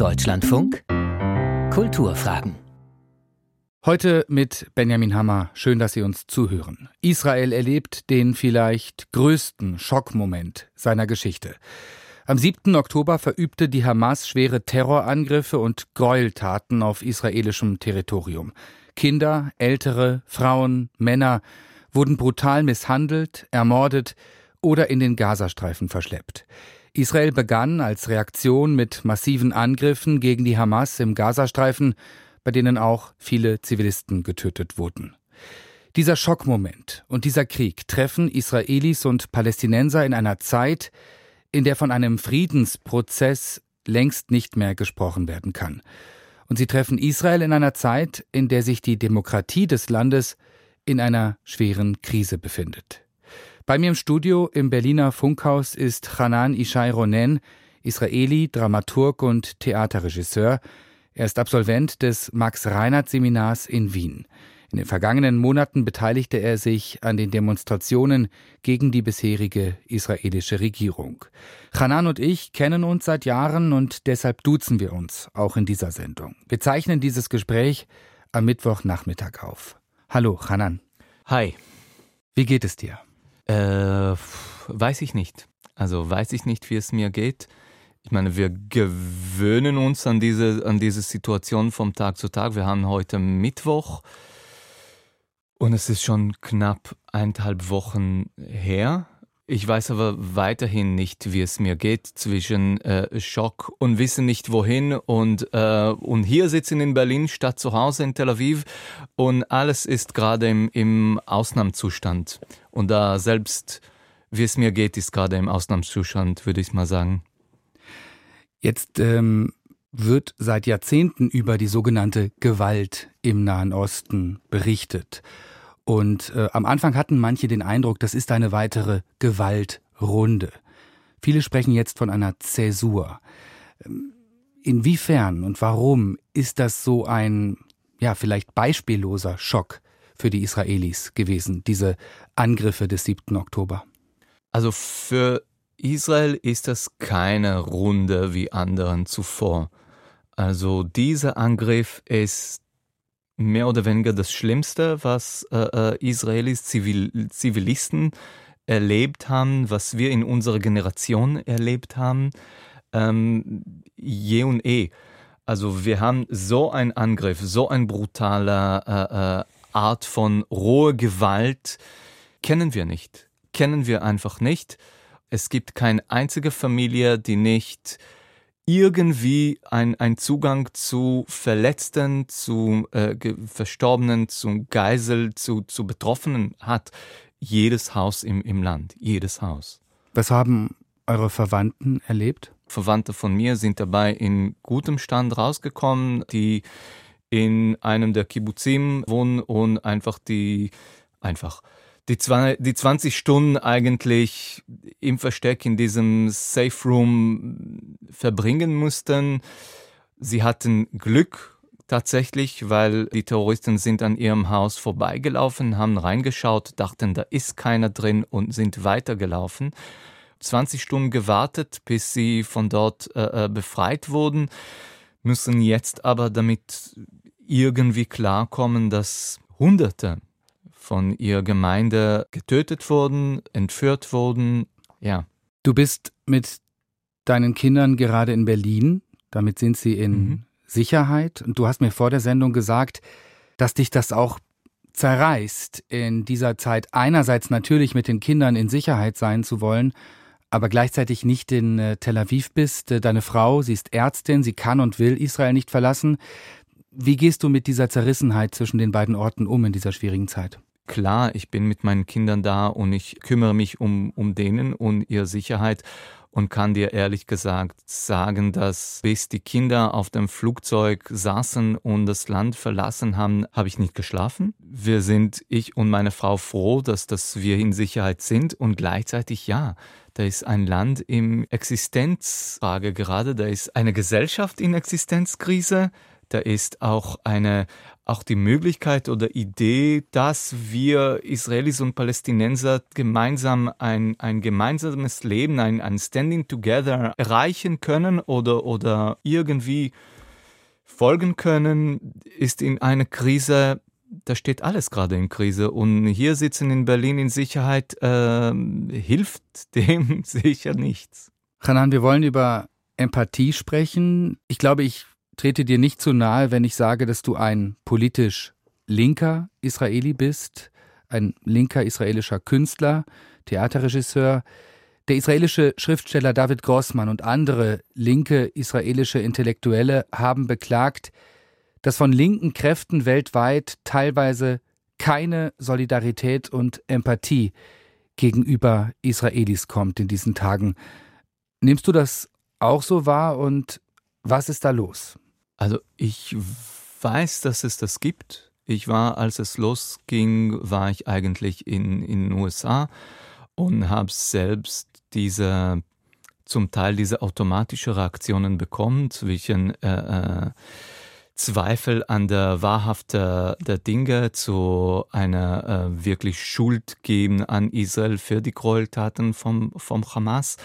Deutschlandfunk Kulturfragen. Heute mit Benjamin Hammer. Schön, dass Sie uns zuhören. Israel erlebt den vielleicht größten Schockmoment seiner Geschichte. Am 7. Oktober verübte die Hamas schwere Terrorangriffe und Gräueltaten auf israelischem Territorium. Kinder, Ältere, Frauen, Männer wurden brutal misshandelt, ermordet oder in den Gazastreifen verschleppt. Israel begann als Reaktion mit massiven Angriffen gegen die Hamas im Gazastreifen, bei denen auch viele Zivilisten getötet wurden. Dieser Schockmoment und dieser Krieg treffen Israelis und Palästinenser in einer Zeit, in der von einem Friedensprozess längst nicht mehr gesprochen werden kann. Und sie treffen Israel in einer Zeit, in der sich die Demokratie des Landes in einer schweren Krise befindet. Bei mir im Studio im Berliner Funkhaus ist Hanan Ishai Ronen, Israeli, Dramaturg und Theaterregisseur. Er ist Absolvent des Max-Reinhardt-Seminars in Wien. In den vergangenen Monaten beteiligte er sich an den Demonstrationen gegen die bisherige israelische Regierung. Hanan und ich kennen uns seit Jahren und deshalb duzen wir uns auch in dieser Sendung. Wir zeichnen dieses Gespräch am Mittwochnachmittag auf. Hallo, Hanan. Hi. Wie geht es dir? Äh, weiß ich nicht. Also weiß ich nicht, wie es mir geht. Ich meine, wir gewöhnen uns an diese, an diese Situation vom Tag zu Tag. Wir haben heute Mittwoch und es ist schon knapp eineinhalb Wochen her. Ich weiß aber weiterhin nicht, wie es mir geht zwischen äh, Schock und wissen nicht wohin und, äh, und hier sitzen in Berlin statt zu Hause in Tel Aviv und alles ist gerade im, im Ausnahmezustand. Und da selbst, wie es mir geht, ist gerade im Ausnahmezustand, würde ich mal sagen. Jetzt ähm, wird seit Jahrzehnten über die sogenannte Gewalt im Nahen Osten berichtet. Und äh, am Anfang hatten manche den Eindruck, das ist eine weitere Gewaltrunde. Viele sprechen jetzt von einer Zäsur. Ähm, inwiefern und warum ist das so ein, ja, vielleicht beispielloser Schock für die Israelis gewesen, diese Angriffe des 7. Oktober? Also für Israel ist das keine Runde wie anderen zuvor. Also dieser Angriff ist mehr oder weniger das Schlimmste, was äh, äh, Israelis Zivil Zivilisten erlebt haben, was wir in unserer Generation erlebt haben, ähm, je und eh. Also wir haben so einen Angriff, so ein brutaler äh, äh, Art von rohe Gewalt kennen wir nicht, kennen wir einfach nicht. Es gibt keine einzige Familie, die nicht irgendwie ein, ein Zugang zu Verletzten, zu äh, Verstorbenen, zu Geisel, zu, zu Betroffenen hat. Jedes Haus im, im Land, jedes Haus. Was haben eure Verwandten erlebt? Verwandte von mir sind dabei in gutem Stand rausgekommen, die in einem der Kibbutzim wohnen und einfach die einfach die, zwei, die 20 Stunden eigentlich im Versteck in diesem Safe Room verbringen mussten. Sie hatten Glück tatsächlich, weil die Terroristen sind an ihrem Haus vorbeigelaufen, haben reingeschaut, dachten, da ist keiner drin und sind weitergelaufen. 20 Stunden gewartet, bis sie von dort äh, äh, befreit wurden, müssen jetzt aber damit irgendwie klarkommen, dass Hunderte von ihrer Gemeinde getötet wurden, entführt wurden. Ja. Du bist mit deinen Kindern gerade in Berlin. Damit sind sie in mhm. Sicherheit. Und du hast mir vor der Sendung gesagt, dass dich das auch zerreißt, in dieser Zeit einerseits natürlich mit den Kindern in Sicherheit sein zu wollen, aber gleichzeitig nicht in äh, Tel Aviv bist. Äh, deine Frau, sie ist Ärztin, sie kann und will Israel nicht verlassen. Wie gehst du mit dieser Zerrissenheit zwischen den beiden Orten um in dieser schwierigen Zeit? Klar, ich bin mit meinen Kindern da und ich kümmere mich um, um denen und ihre Sicherheit und kann dir ehrlich gesagt sagen, dass bis die Kinder auf dem Flugzeug saßen und das Land verlassen haben, habe ich nicht geschlafen. Wir sind, ich und meine Frau, froh, dass, dass wir in Sicherheit sind und gleichzeitig ja. Da ist ein Land im Existenzfrage gerade, da ist eine Gesellschaft in Existenzkrise, da ist auch eine auch die Möglichkeit oder Idee, dass wir Israelis und Palästinenser gemeinsam ein, ein gemeinsames Leben, ein, ein Standing Together erreichen können oder, oder irgendwie folgen können, ist in einer Krise, da steht alles gerade in Krise. Und hier sitzen in Berlin in Sicherheit äh, hilft dem sicher nichts. Hanan, wir wollen über Empathie sprechen. Ich glaube, ich trete dir nicht zu nahe, wenn ich sage, dass du ein politisch linker Israeli bist, ein linker israelischer Künstler, Theaterregisseur. Der israelische Schriftsteller David Grossmann und andere linke israelische Intellektuelle haben beklagt, dass von linken Kräften weltweit teilweise keine Solidarität und Empathie gegenüber Israelis kommt in diesen Tagen. Nimmst du das auch so wahr und was ist da los? Also ich weiß, dass es das gibt. Ich war, als es losging, war ich eigentlich in, in den USA und habe selbst diese zum Teil diese automatische Reaktionen bekommen zwischen äh, äh, Zweifel an der Wahrhaft der, der Dinge zu einer äh, wirklich Schuld geben an Israel für die Gräueltaten vom, vom Hamas.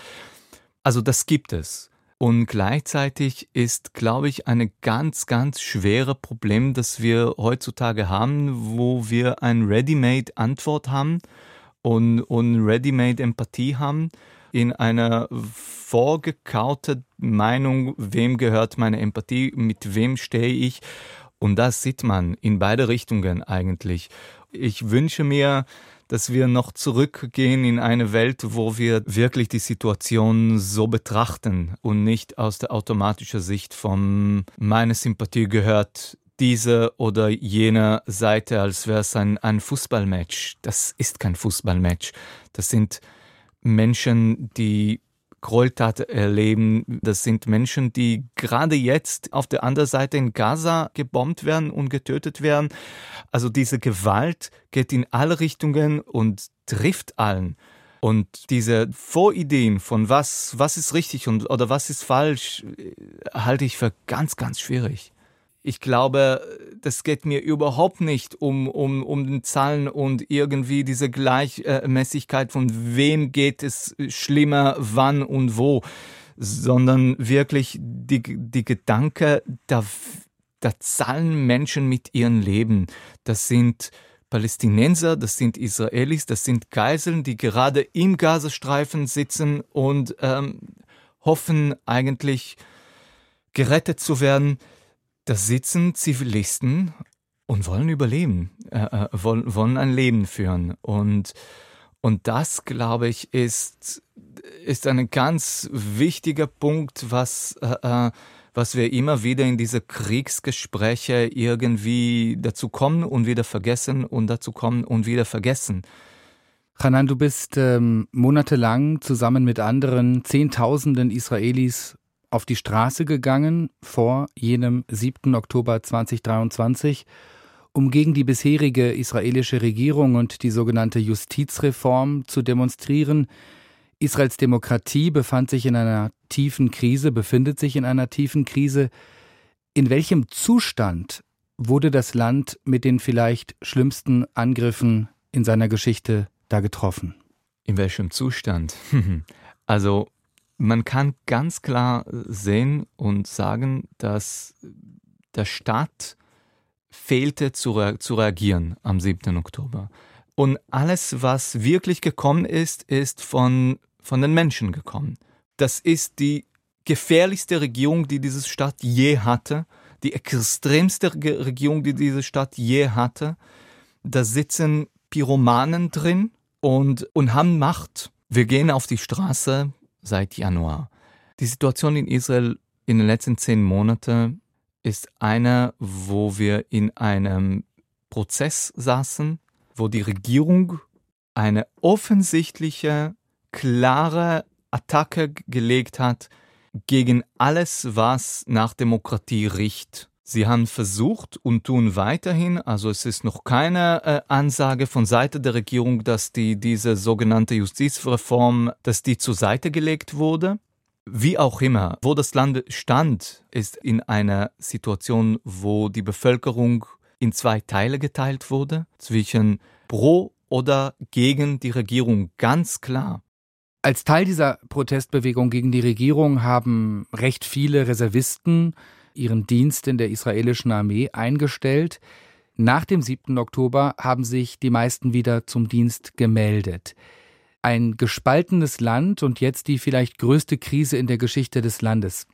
Also das gibt es. Und gleichzeitig ist, glaube ich, ein ganz, ganz schwere Problem, das wir heutzutage haben, wo wir ein Ready-Made-Antwort haben und, und Ready-Made-Empathie haben in einer vorgekaute Meinung, wem gehört meine Empathie, mit wem stehe ich. Und das sieht man in beide Richtungen eigentlich. Ich wünsche mir, dass wir noch zurückgehen in eine Welt, wo wir wirklich die Situation so betrachten und nicht aus der automatischen Sicht von meine Sympathie gehört diese oder jene Seite, als wäre es ein, ein Fußballmatch. Das ist kein Fußballmatch. Das sind Menschen, die Gräueltat erleben. Das sind Menschen, die gerade jetzt auf der anderen Seite in Gaza gebombt werden und getötet werden. Also diese Gewalt geht in alle Richtungen und trifft allen. Und diese Vorideen von was, was ist richtig und, oder was ist falsch, halte ich für ganz, ganz schwierig. Ich glaube, das geht mir überhaupt nicht um, um, um den Zahlen und irgendwie diese Gleichmäßigkeit von wem geht es schlimmer, wann und wo, sondern wirklich die, die Gedanke, da, da zahlen Menschen mit ihrem Leben. Das sind Palästinenser, das sind Israelis, das sind Geiseln, die gerade im Gazastreifen sitzen und ähm, hoffen eigentlich gerettet zu werden. Da sitzen Zivilisten und wollen überleben, äh, äh, wollen, wollen ein Leben führen. Und, und das, glaube ich, ist, ist ein ganz wichtiger Punkt, was, äh, äh, was wir immer wieder in diese Kriegsgespräche irgendwie dazu kommen und wieder vergessen und dazu kommen und wieder vergessen. Hanan, du bist ähm, monatelang zusammen mit anderen Zehntausenden Israelis auf die Straße gegangen vor jenem 7. Oktober 2023, um gegen die bisherige israelische Regierung und die sogenannte Justizreform zu demonstrieren. Israels Demokratie befand sich in einer tiefen Krise, befindet sich in einer tiefen Krise. In welchem Zustand wurde das Land mit den vielleicht schlimmsten Angriffen in seiner Geschichte da getroffen? In welchem Zustand? Also man kann ganz klar sehen und sagen, dass der Staat fehlte zu, rea zu reagieren am 7. Oktober. Und alles, was wirklich gekommen ist, ist von, von den Menschen gekommen. Das ist die gefährlichste Regierung, die diese Stadt je hatte, die extremste Regierung, die diese Stadt je hatte. Da sitzen Pyromanen drin und, und haben Macht. Wir gehen auf die Straße, seit Januar. Die Situation in Israel in den letzten zehn Monaten ist eine, wo wir in einem Prozess saßen, wo die Regierung eine offensichtliche, klare Attacke gelegt hat gegen alles, was nach Demokratie riecht. Sie haben versucht und tun weiterhin, also es ist noch keine äh, Ansage von Seite der Regierung, dass die, diese sogenannte Justizreform, dass die zur Seite gelegt wurde. Wie auch immer, wo das Land stand, ist in einer Situation, wo die Bevölkerung in zwei Teile geteilt wurde, zwischen pro oder gegen die Regierung, ganz klar. Als Teil dieser Protestbewegung gegen die Regierung haben recht viele Reservisten ihren Dienst in der israelischen Armee eingestellt. Nach dem 7. Oktober haben sich die meisten wieder zum Dienst gemeldet. Ein gespaltenes Land und jetzt die vielleicht größte Krise in der Geschichte des Landes.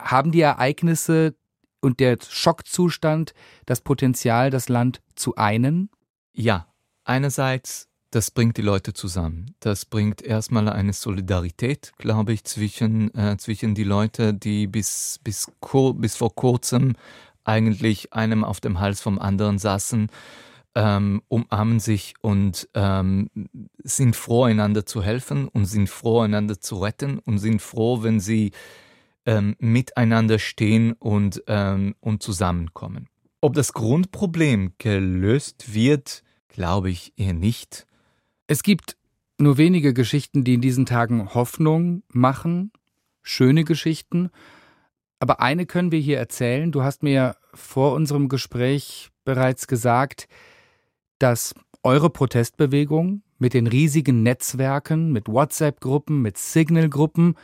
Haben die Ereignisse und der Schockzustand das Potenzial, das Land zu einen? Ja, einerseits, das bringt die Leute zusammen. Das bringt erstmal eine Solidarität, glaube ich, zwischen, äh, zwischen die Leute, die bis, bis, bis vor kurzem eigentlich einem auf dem Hals vom anderen saßen, ähm, umarmen sich und ähm, sind froh, einander zu helfen und sind froh, einander zu retten und sind froh, wenn sie ähm, miteinander stehen und, ähm, und zusammenkommen. Ob das Grundproblem gelöst wird, glaube ich eher nicht. Es gibt nur wenige Geschichten, die in diesen Tagen Hoffnung machen, schöne Geschichten, aber eine können wir hier erzählen. Du hast mir vor unserem Gespräch bereits gesagt, dass eure Protestbewegung mit den riesigen Netzwerken, mit WhatsApp-Gruppen, mit Signal-Gruppen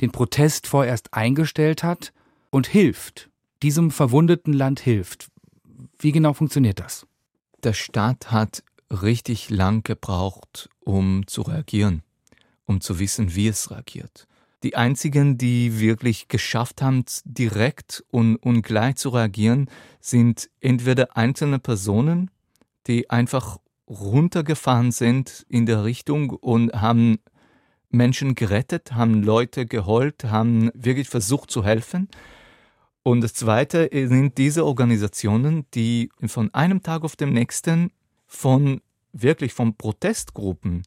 den Protest vorerst eingestellt hat und hilft, diesem verwundeten Land hilft. Wie genau funktioniert das? Der Staat hat richtig lang gebraucht, um zu reagieren, um zu wissen, wie es reagiert. Die einzigen, die wirklich geschafft haben, direkt und, und gleich zu reagieren, sind entweder einzelne Personen, die einfach runtergefahren sind in der Richtung und haben Menschen gerettet, haben Leute geholt, haben wirklich versucht zu helfen. Und das Zweite sind diese Organisationen, die von einem Tag auf den nächsten von wirklich von Protestgruppen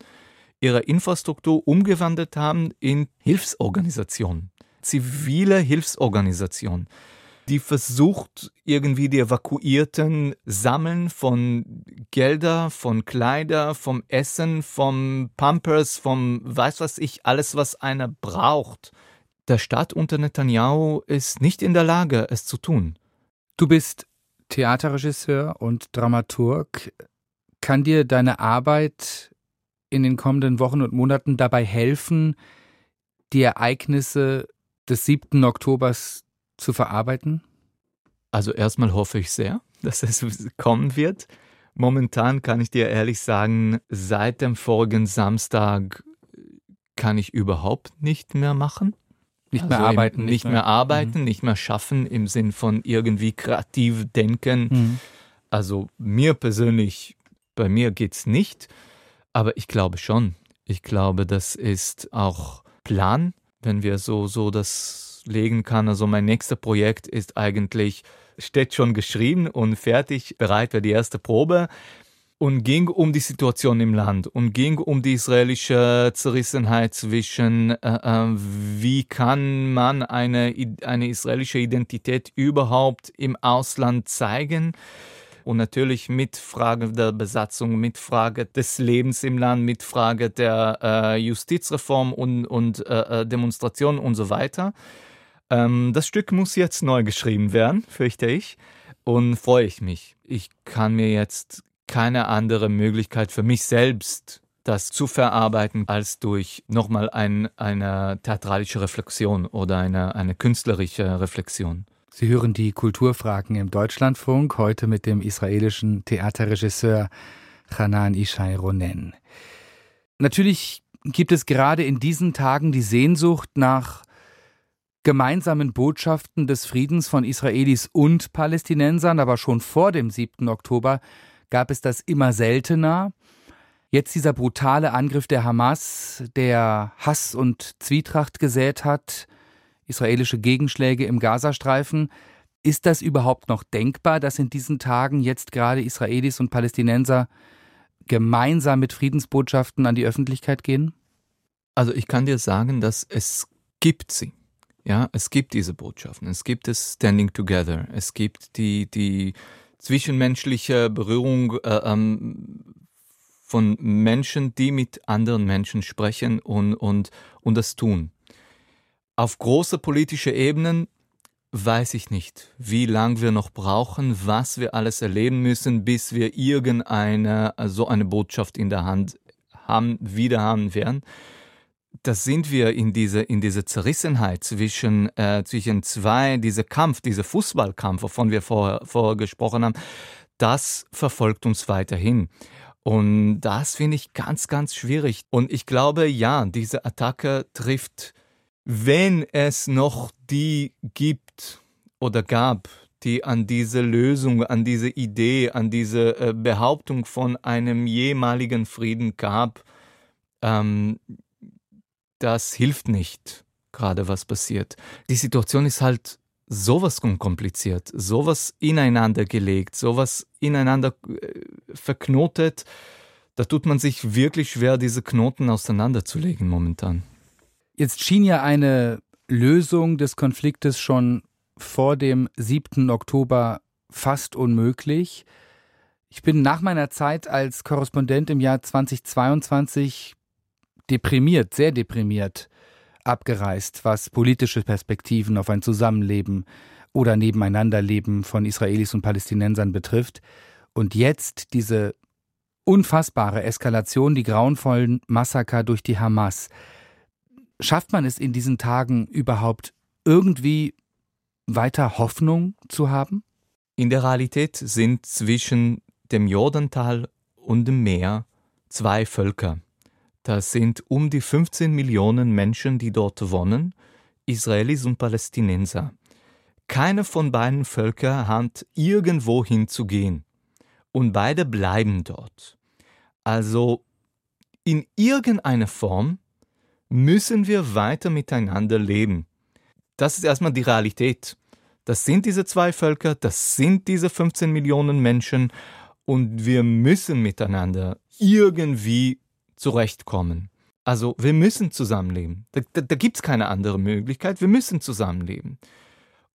ihre Infrastruktur umgewandelt haben in Hilfsorganisationen, zivile Hilfsorganisationen, die versucht irgendwie die Evakuierten sammeln von Gelder, von Kleider, vom Essen, vom Pampers, vom weiß was ich, alles was einer braucht. Der Staat unter Netanyahu ist nicht in der Lage, es zu tun. Du bist Theaterregisseur und Dramaturg. Kann dir deine Arbeit in den kommenden Wochen und Monaten dabei helfen, die Ereignisse des 7. Oktobers zu verarbeiten? Also erstmal hoffe ich sehr, dass es kommen wird. Momentan kann ich dir ehrlich sagen, seit dem vorigen Samstag kann ich überhaupt nicht mehr machen. Nicht also mehr arbeiten. Nicht, mehr, mehr arbeiten, mhm. nicht mehr schaffen im Sinn von irgendwie kreativ denken. Mhm. Also mir persönlich, bei mir geht es nicht. Aber ich glaube schon. Ich glaube, das ist auch Plan, wenn wir so, so das legen kann. Also mein nächster Projekt ist eigentlich, steht schon geschrieben und fertig, bereit für die erste Probe und ging um die Situation im Land und ging um die israelische Zerrissenheit zwischen, äh, äh wie kann man eine, eine israelische Identität überhaupt im Ausland zeigen und natürlich mit Frage der Besatzung, mit Frage des Lebens im Land, mit Frage der äh, Justizreform und, und äh, äh, Demonstrationen und so weiter. Ähm, das Stück muss jetzt neu geschrieben werden, fürchte ich, und freue ich mich. Ich kann mir jetzt keine andere Möglichkeit für mich selbst das zu verarbeiten, als durch nochmal ein, eine theatralische Reflexion oder eine, eine künstlerische Reflexion. Sie hören die Kulturfragen im Deutschlandfunk, heute mit dem israelischen Theaterregisseur Hanan Ishai Ronen. Natürlich gibt es gerade in diesen Tagen die Sehnsucht nach gemeinsamen Botschaften des Friedens von Israelis und Palästinensern, aber schon vor dem 7. Oktober gab es das immer seltener. Jetzt dieser brutale Angriff der Hamas, der Hass und Zwietracht gesät hat, israelische Gegenschläge im Gazastreifen. Ist das überhaupt noch denkbar, dass in diesen Tagen jetzt gerade Israelis und Palästinenser gemeinsam mit Friedensbotschaften an die Öffentlichkeit gehen? Also ich kann dir sagen, dass es gibt sie. Ja, es gibt diese Botschaften. Es gibt das Standing Together. Es gibt die, die zwischenmenschliche Berührung äh, ähm, von Menschen, die mit anderen Menschen sprechen und, und, und das tun auf großer politischer Ebene weiß ich nicht, wie lange wir noch brauchen, was wir alles erleben müssen, bis wir irgendeine so eine Botschaft in der Hand haben, wieder haben werden. Das sind wir in diese, in diese Zerrissenheit zwischen, äh, zwischen zwei, dieser Kampf, dieser Fußballkampf, wovon wir vorher, vorher gesprochen haben, das verfolgt uns weiterhin. Und das finde ich ganz, ganz schwierig. Und ich glaube, ja, diese Attacke trifft, wenn es noch die gibt oder gab, die an diese Lösung, an diese Idee, an diese äh, Behauptung von einem jemaligen Frieden gab, ähm, das hilft nicht, gerade was passiert. Die Situation ist halt sowas kompliziert, sowas ineinander gelegt, sowas ineinander äh, verknotet. Da tut man sich wirklich schwer, diese Knoten auseinanderzulegen momentan. Jetzt schien ja eine Lösung des Konfliktes schon vor dem 7. Oktober fast unmöglich. Ich bin nach meiner Zeit als Korrespondent im Jahr 2022 deprimiert, sehr deprimiert abgereist, was politische Perspektiven auf ein Zusammenleben oder Nebeneinanderleben von Israelis und Palästinensern betrifft. Und jetzt diese unfassbare Eskalation, die grauenvollen Massaker durch die Hamas. Schafft man es in diesen Tagen überhaupt irgendwie weiter Hoffnung zu haben? In der Realität sind zwischen dem Jordantal und dem Meer zwei Völker. Das sind um die 15 Millionen Menschen, die dort wohnen, Israelis und Palästinenser. Keine von beiden Völkern hat irgendwo hinzugehen. Und beide bleiben dort. Also in irgendeiner Form müssen wir weiter miteinander leben. Das ist erstmal die Realität. Das sind diese zwei Völker, das sind diese 15 Millionen Menschen und wir müssen miteinander irgendwie zurechtkommen. Also wir müssen zusammenleben. Da, da, da gibt es keine andere Möglichkeit. Wir müssen zusammenleben.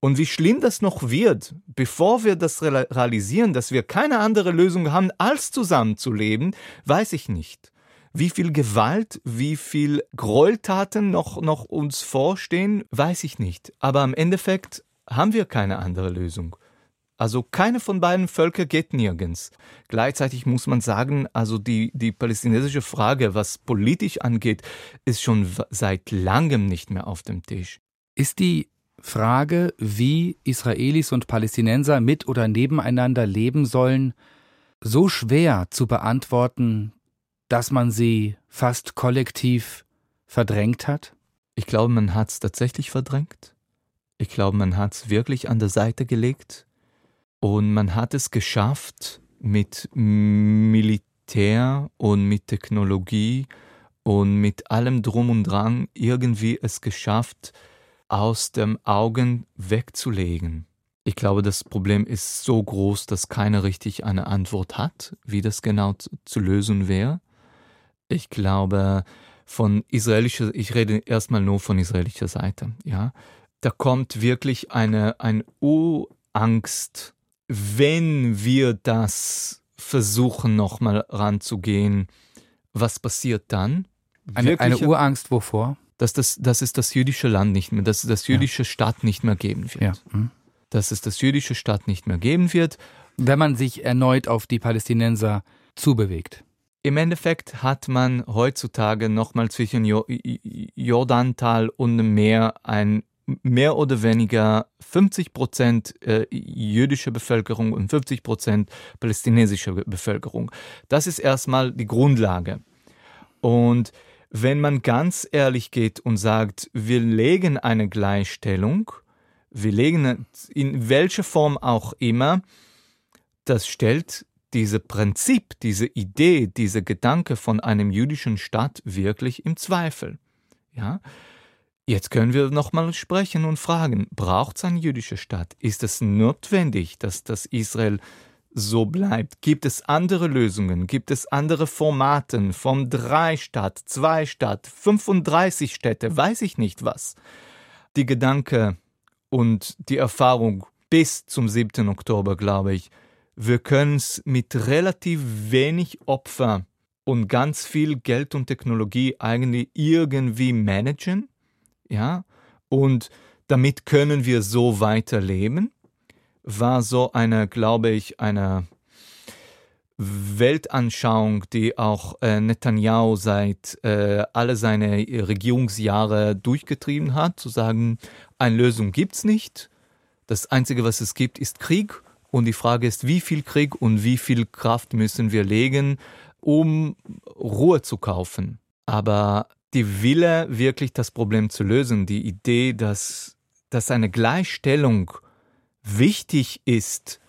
Und wie schlimm das noch wird, bevor wir das realisieren, dass wir keine andere Lösung haben, als zusammenzuleben, weiß ich nicht. Wie viel Gewalt, wie viel Gräueltaten noch, noch uns vorstehen, weiß ich nicht. Aber im Endeffekt haben wir keine andere Lösung. Also keine von beiden Völkern geht nirgends. Gleichzeitig muss man sagen, also die, die palästinensische Frage, was politisch angeht, ist schon seit langem nicht mehr auf dem Tisch. Ist die Frage, wie Israelis und Palästinenser mit oder nebeneinander leben sollen, so schwer zu beantworten, dass man sie fast kollektiv verdrängt hat? Ich glaube, man hat es tatsächlich verdrängt. Ich glaube, man hat es wirklich an der Seite gelegt und man hat es geschafft, mit Militär und mit Technologie und mit allem drum und dran irgendwie es geschafft, aus dem Augen wegzulegen. Ich glaube, das Problem ist so groß, dass keiner richtig eine Antwort hat, wie das genau zu lösen wäre. Ich glaube, von israelischer, ich rede erstmal nur von israelischer Seite, ja, da kommt wirklich eine, eine Urangst wenn wir das versuchen, nochmal ranzugehen, was passiert dann? Eine, eine, Urangst wovor? Dass, das, dass es das jüdische Land nicht mehr, dass es das jüdische ja. Staat nicht mehr geben wird. Ja. Hm. Dass es das jüdische Staat nicht mehr geben wird. Wenn man sich erneut auf die Palästinenser zubewegt. Im Endeffekt hat man heutzutage nochmal zwischen Jordantal und dem Meer ein mehr oder weniger 50 Prozent äh, jüdische Bevölkerung und 50 Prozent palästinensische Bevölkerung. Das ist erstmal die Grundlage. Und wenn man ganz ehrlich geht und sagt, wir legen eine Gleichstellung, wir legen in welcher Form auch immer, das stellt diese Prinzip, diese Idee, dieser Gedanke von einem jüdischen Staat wirklich im Zweifel. Ja, Jetzt können wir nochmal sprechen und fragen, braucht es ein jüdischer Staat? Ist es notwendig, dass das Israel so bleibt? Gibt es andere Lösungen? Gibt es andere Formaten vom drei Stadt, zwei Stadt, 35 Städte, weiß ich nicht was? Die Gedanke und die Erfahrung bis zum 7. Oktober, glaube ich, wir können es mit relativ wenig Opfer und ganz viel Geld und Technologie eigentlich irgendwie managen ja, und damit können wir so weiterleben, war so eine, glaube ich, eine Weltanschauung, die auch äh, Netanyahu seit äh, alle seine Regierungsjahre durchgetrieben hat, zu sagen, eine Lösung gibt's nicht. Das Einzige, was es gibt, ist Krieg. Und die Frage ist, wie viel Krieg und wie viel Kraft müssen wir legen, um Ruhe zu kaufen. Aber die Wille, wirklich das Problem zu lösen, die Idee, dass, dass eine Gleichstellung wichtig ist,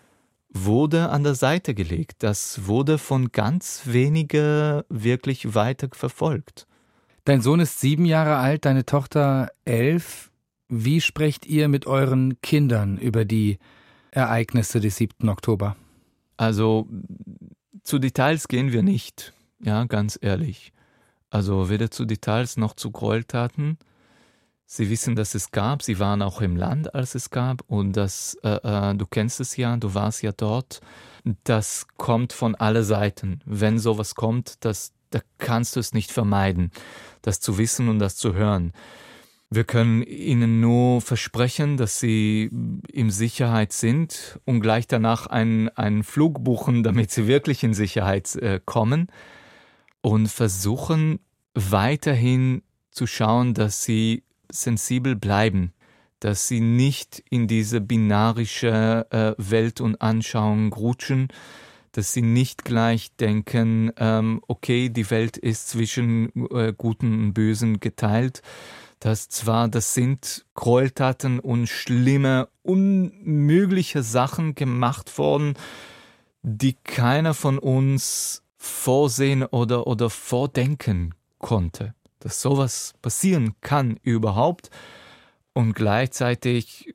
wurde an der Seite gelegt. Das wurde von ganz wenigen wirklich weiter verfolgt. Dein Sohn ist sieben Jahre alt, deine Tochter elf. Wie sprecht ihr mit euren Kindern über die Ereignisse des 7. Oktober? Also zu Details gehen wir nicht, ja, ganz ehrlich. Also weder zu Details noch zu Gräueltaten. Sie wissen, dass es gab. Sie waren auch im Land, als es gab. Und das, äh, äh, du kennst es ja, du warst ja dort. Das kommt von alle Seiten. Wenn sowas kommt, das, da kannst du es nicht vermeiden, das zu wissen und das zu hören. Wir können ihnen nur versprechen, dass sie in Sicherheit sind und gleich danach einen, einen Flug buchen, damit sie wirklich in Sicherheit äh, kommen und versuchen weiterhin zu schauen, dass sie sensibel bleiben, dass sie nicht in diese binarische äh, Welt und Anschauung rutschen, dass sie nicht gleich denken, ähm, okay, die Welt ist zwischen äh, Guten und Bösen geteilt. Dass zwar, das sind Gräueltaten und schlimme, unmögliche Sachen gemacht worden, die keiner von uns vorsehen oder, oder vordenken konnte dass sowas passieren kann überhaupt und gleichzeitig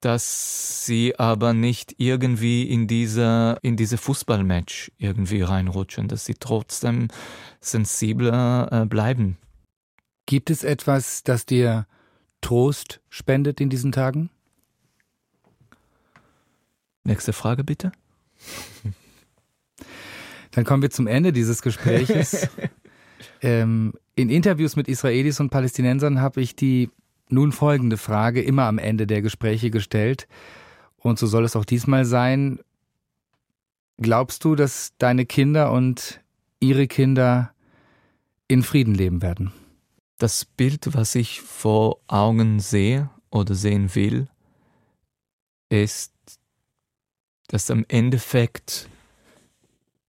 dass sie aber nicht irgendwie in diese, in diese Fußballmatch irgendwie reinrutschen, dass sie trotzdem sensibler äh, bleiben. Gibt es etwas, das dir Trost spendet in diesen Tagen? Nächste Frage bitte. Dann kommen wir zum Ende dieses Gespräches. ähm, in Interviews mit Israelis und Palästinensern habe ich die nun folgende Frage immer am Ende der Gespräche gestellt. Und so soll es auch diesmal sein. Glaubst du, dass deine Kinder und ihre Kinder in Frieden leben werden? Das Bild, was ich vor Augen sehe oder sehen will, ist, dass am Endeffekt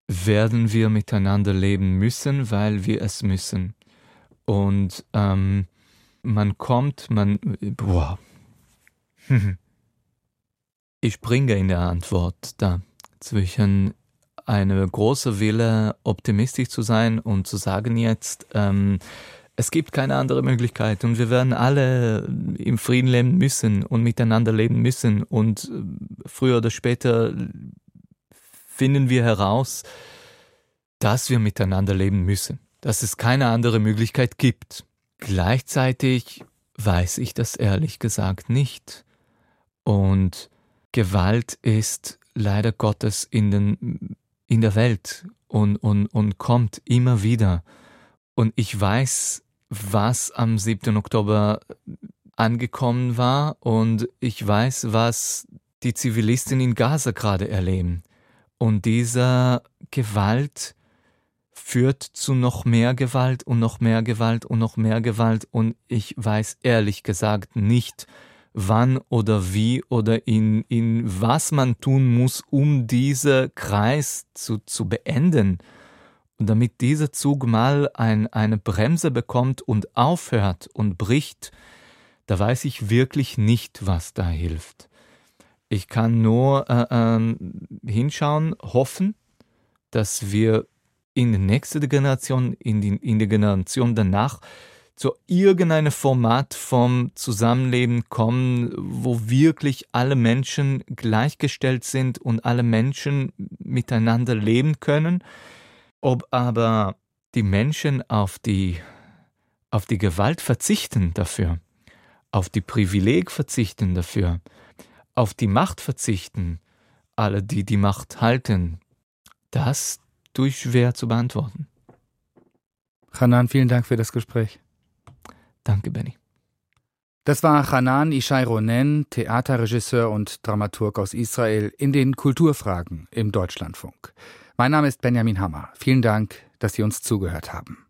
werden wir miteinander leben müssen, weil wir es müssen. Und ähm, man kommt, man. Boah. Ich springe in der Antwort da zwischen eine große Wille, optimistisch zu sein und zu sagen jetzt, ähm, es gibt keine andere Möglichkeit und wir werden alle im Frieden leben müssen und miteinander leben müssen und äh, früher oder später finden wir heraus, dass wir miteinander leben müssen dass es keine andere Möglichkeit gibt. Gleichzeitig weiß ich das ehrlich gesagt nicht. Und Gewalt ist leider Gottes in, den, in der Welt und, und, und kommt immer wieder. Und ich weiß, was am 7. Oktober angekommen war und ich weiß, was die Zivilisten in Gaza gerade erleben. Und dieser Gewalt führt zu noch mehr Gewalt und noch mehr Gewalt und noch mehr Gewalt und ich weiß ehrlich gesagt nicht, wann oder wie oder in, in was man tun muss, um diesen Kreis zu, zu beenden. Und damit dieser Zug mal ein, eine Bremse bekommt und aufhört und bricht, da weiß ich wirklich nicht, was da hilft. Ich kann nur äh, äh, hinschauen, hoffen, dass wir in die nächste Generation, in die, in die Generation danach, zu irgendeinem Format vom Zusammenleben kommen, wo wirklich alle Menschen gleichgestellt sind und alle Menschen miteinander leben können. Ob aber die Menschen auf die, auf die Gewalt verzichten dafür, auf die Privileg verzichten dafür, auf die Macht verzichten, alle, die die Macht halten, das durch schwer zu beantworten. Hanan, vielen Dank für das Gespräch. Danke, Benny. Das war Hanan Ishai Ronen, Theaterregisseur und Dramaturg aus Israel, in den Kulturfragen im Deutschlandfunk. Mein Name ist Benjamin Hammer. Vielen Dank, dass Sie uns zugehört haben.